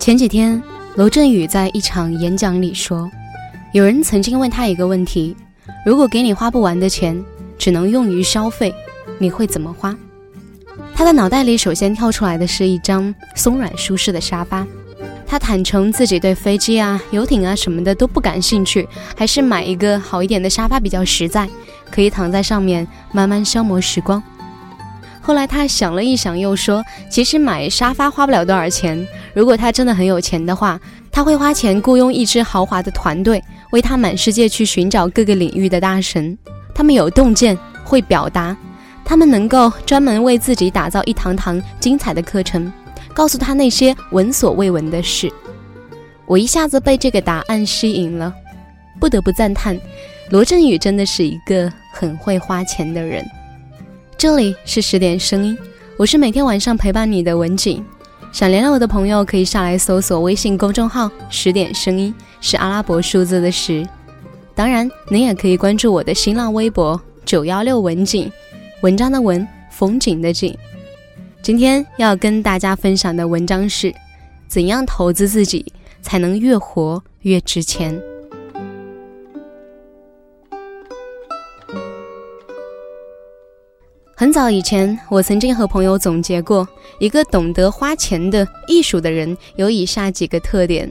前几天，罗振宇在一场演讲里说，有人曾经问他一个问题：如果给你花不完的钱，只能用于消费，你会怎么花？他的脑袋里首先跳出来的是一张松软舒适的沙发。他坦诚自己对飞机啊、游艇啊什么的都不感兴趣，还是买一个好一点的沙发比较实在，可以躺在上面慢慢消磨时光。后来他想了一想，又说：“其实买沙发花不了多少钱。如果他真的很有钱的话，他会花钱雇佣一支豪华的团队，为他满世界去寻找各个领域的大神。他们有洞见，会表达，他们能够专门为自己打造一堂堂精彩的课程。”告诉他那些闻所未闻的事，我一下子被这个答案吸引了，不得不赞叹，罗振宇真的是一个很会花钱的人。这里是十点声音，我是每天晚上陪伴你的文景。想联络我的朋友可以下来搜索微信公众号“十点声音”，是阿拉伯数字的十。当然，您也可以关注我的新浪微博“九幺六文景”，文章的文，风景的景。今天要跟大家分享的文章是：怎样投资自己才能越活越值钱？很早以前，我曾经和朋友总结过，一个懂得花钱的艺术的人有以下几个特点：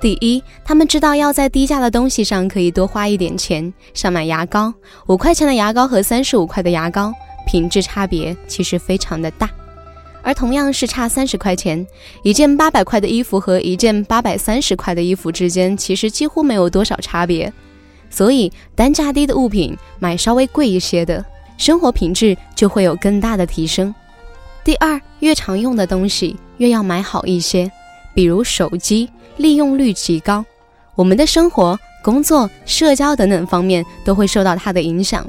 第一，他们知道要在低价的东西上可以多花一点钱，像买牙膏，五块钱的牙膏和三十五块的牙膏，品质差别其实非常的大。而同样是差三十块钱，一件八百块的衣服和一件八百三十块的衣服之间，其实几乎没有多少差别。所以单价低的物品买稍微贵一些的，生活品质就会有更大的提升。第二，越常用的东西越要买好一些，比如手机利用率极高，我们的生活、工作、社交等等方面都会受到它的影响，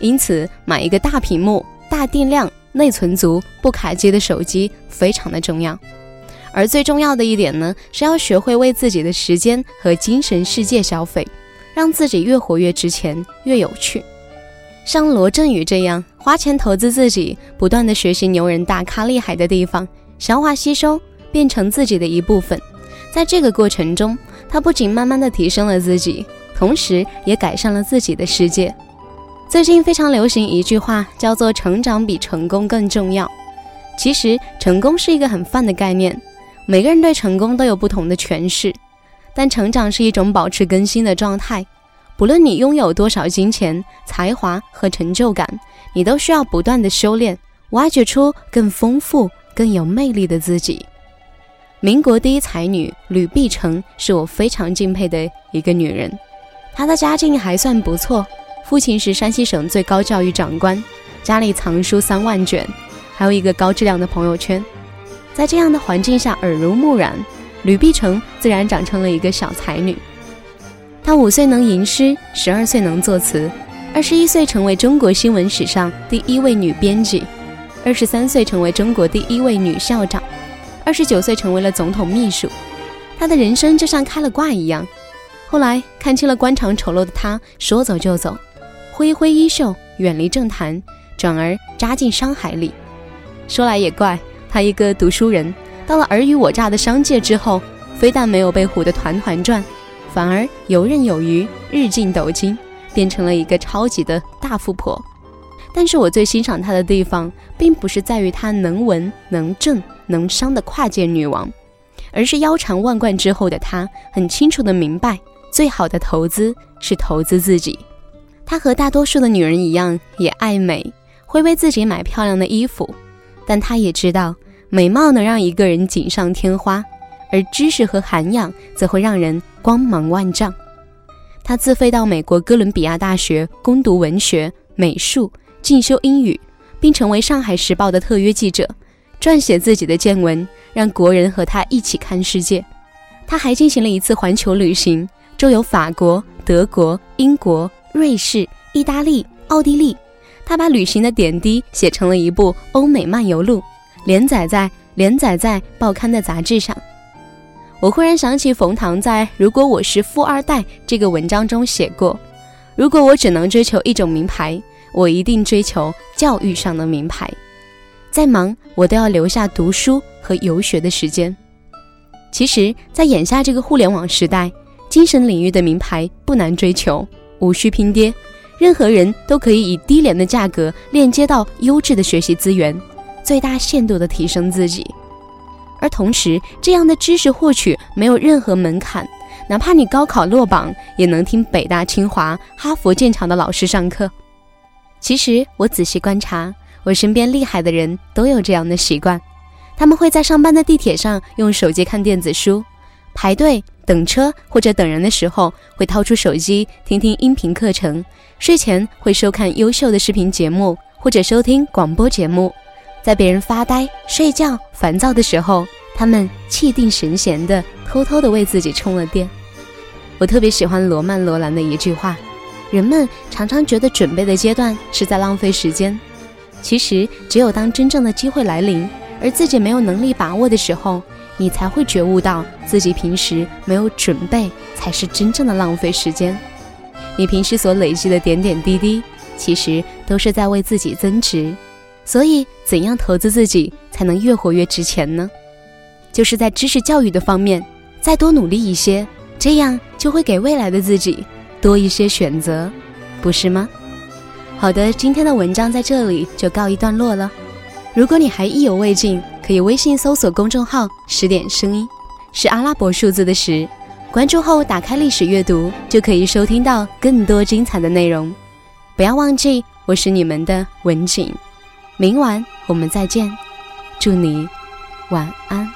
因此买一个大屏幕、大电量。内存足、不卡机的手机非常的重要，而最重要的一点呢，是要学会为自己的时间和精神世界消费，让自己越活越值钱、越有趣。像罗振宇这样花钱投资自己，不断的学习牛人大咖厉害的地方，消化吸收，变成自己的一部分。在这个过程中，他不仅慢慢的提升了自己，同时也改善了自己的世界。最近非常流行一句话，叫做“成长比成功更重要”。其实，成功是一个很泛的概念，每个人对成功都有不同的诠释。但成长是一种保持更新的状态，不论你拥有多少金钱、才华和成就感，你都需要不断的修炼，挖掘出更丰富、更有魅力的自己。民国第一才女吕碧城是我非常敬佩的一个女人，她的家境还算不错。父亲是山西省最高教育长官，家里藏书三万卷，还有一个高质量的朋友圈。在这样的环境下耳濡目染，吕碧城自然长成了一个小才女。她五岁能吟诗，十二岁能作词，二十一岁成为中国新闻史上第一位女编辑，二十三岁成为中国第一位女校长，二十九岁成为了总统秘书。她的人生就像开了挂一样。后来看清了官场丑陋的她，说走就走。挥挥衣袖，远离政坛，转而扎进商海里。说来也怪，他一个读书人，到了尔虞我诈的商界之后，非但没有被唬得团团转，反而游刃有余，日进斗金，变成了一个超级的大富婆。但是我最欣赏她的地方，并不是在于她能文能政能商的跨界女王，而是腰缠万贯之后的她，很清楚的明白，最好的投资是投资自己。她和大多数的女人一样，也爱美，会为自己买漂亮的衣服。但她也知道，美貌能让一个人锦上添花，而知识和涵养则会让人光芒万丈。他自费到美国哥伦比亚大学攻读文学、美术，进修英语，并成为《上海时报》的特约记者，撰写自己的见闻，让国人和他一起看世界。他还进行了一次环球旅行，周游法国、德国、英国。瑞士、意大利、奥地利，他把旅行的点滴写成了一部《欧美漫游录》，连载在连载在报刊的杂志上。我忽然想起冯唐在《如果我是富二代》这个文章中写过：“如果我只能追求一种名牌，我一定追求教育上的名牌。再忙，我都要留下读书和游学的时间。”其实，在眼下这个互联网时代，精神领域的名牌不难追求，无需拼爹，任何人都可以以低廉的价格链接到优质的学习资源，最大限度地提升自己。而同时，这样的知识获取没有任何门槛，哪怕你高考落榜，也能听北大、清华、哈佛、剑桥的老师上课。其实，我仔细观察，我身边厉害的人都有这样的习惯：他们会在上班的地铁上用手机看电子书，排队等车或者等人的时候会掏出手机听听音频课程，睡前会收看优秀的视频节目或者收听广播节目。在别人发呆、睡觉、烦躁的时候，他们气定神闲的偷偷地为自己充了电。我特别喜欢罗曼·罗兰的一句话：“人们常常觉得准备的阶段是在浪费时间，其实只有当真正的机会来临，而自己没有能力把握的时候，你才会觉悟到自己平时没有准备才是真正的浪费时间。你平时所累积的点点滴滴，其实都是在为自己增值。”所以，怎样投资自己才能越活越值钱呢？就是在知识教育的方面再多努力一些，这样就会给未来的自己多一些选择，不是吗？好的，今天的文章在这里就告一段落了。如果你还意犹未尽，可以微信搜索公众号“十点声音”，是阿拉伯数字的十，关注后打开历史阅读，就可以收听到更多精彩的内容。不要忘记，我是你们的文景。明晚我们再见，祝你晚安。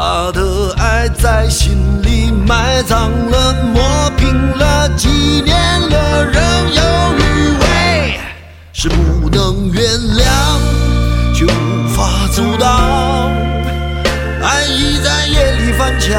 他的爱。在心里埋葬了，磨平了，几年了，仍有余味，是不能原谅，却无法阻挡。爱已在夜里翻墙，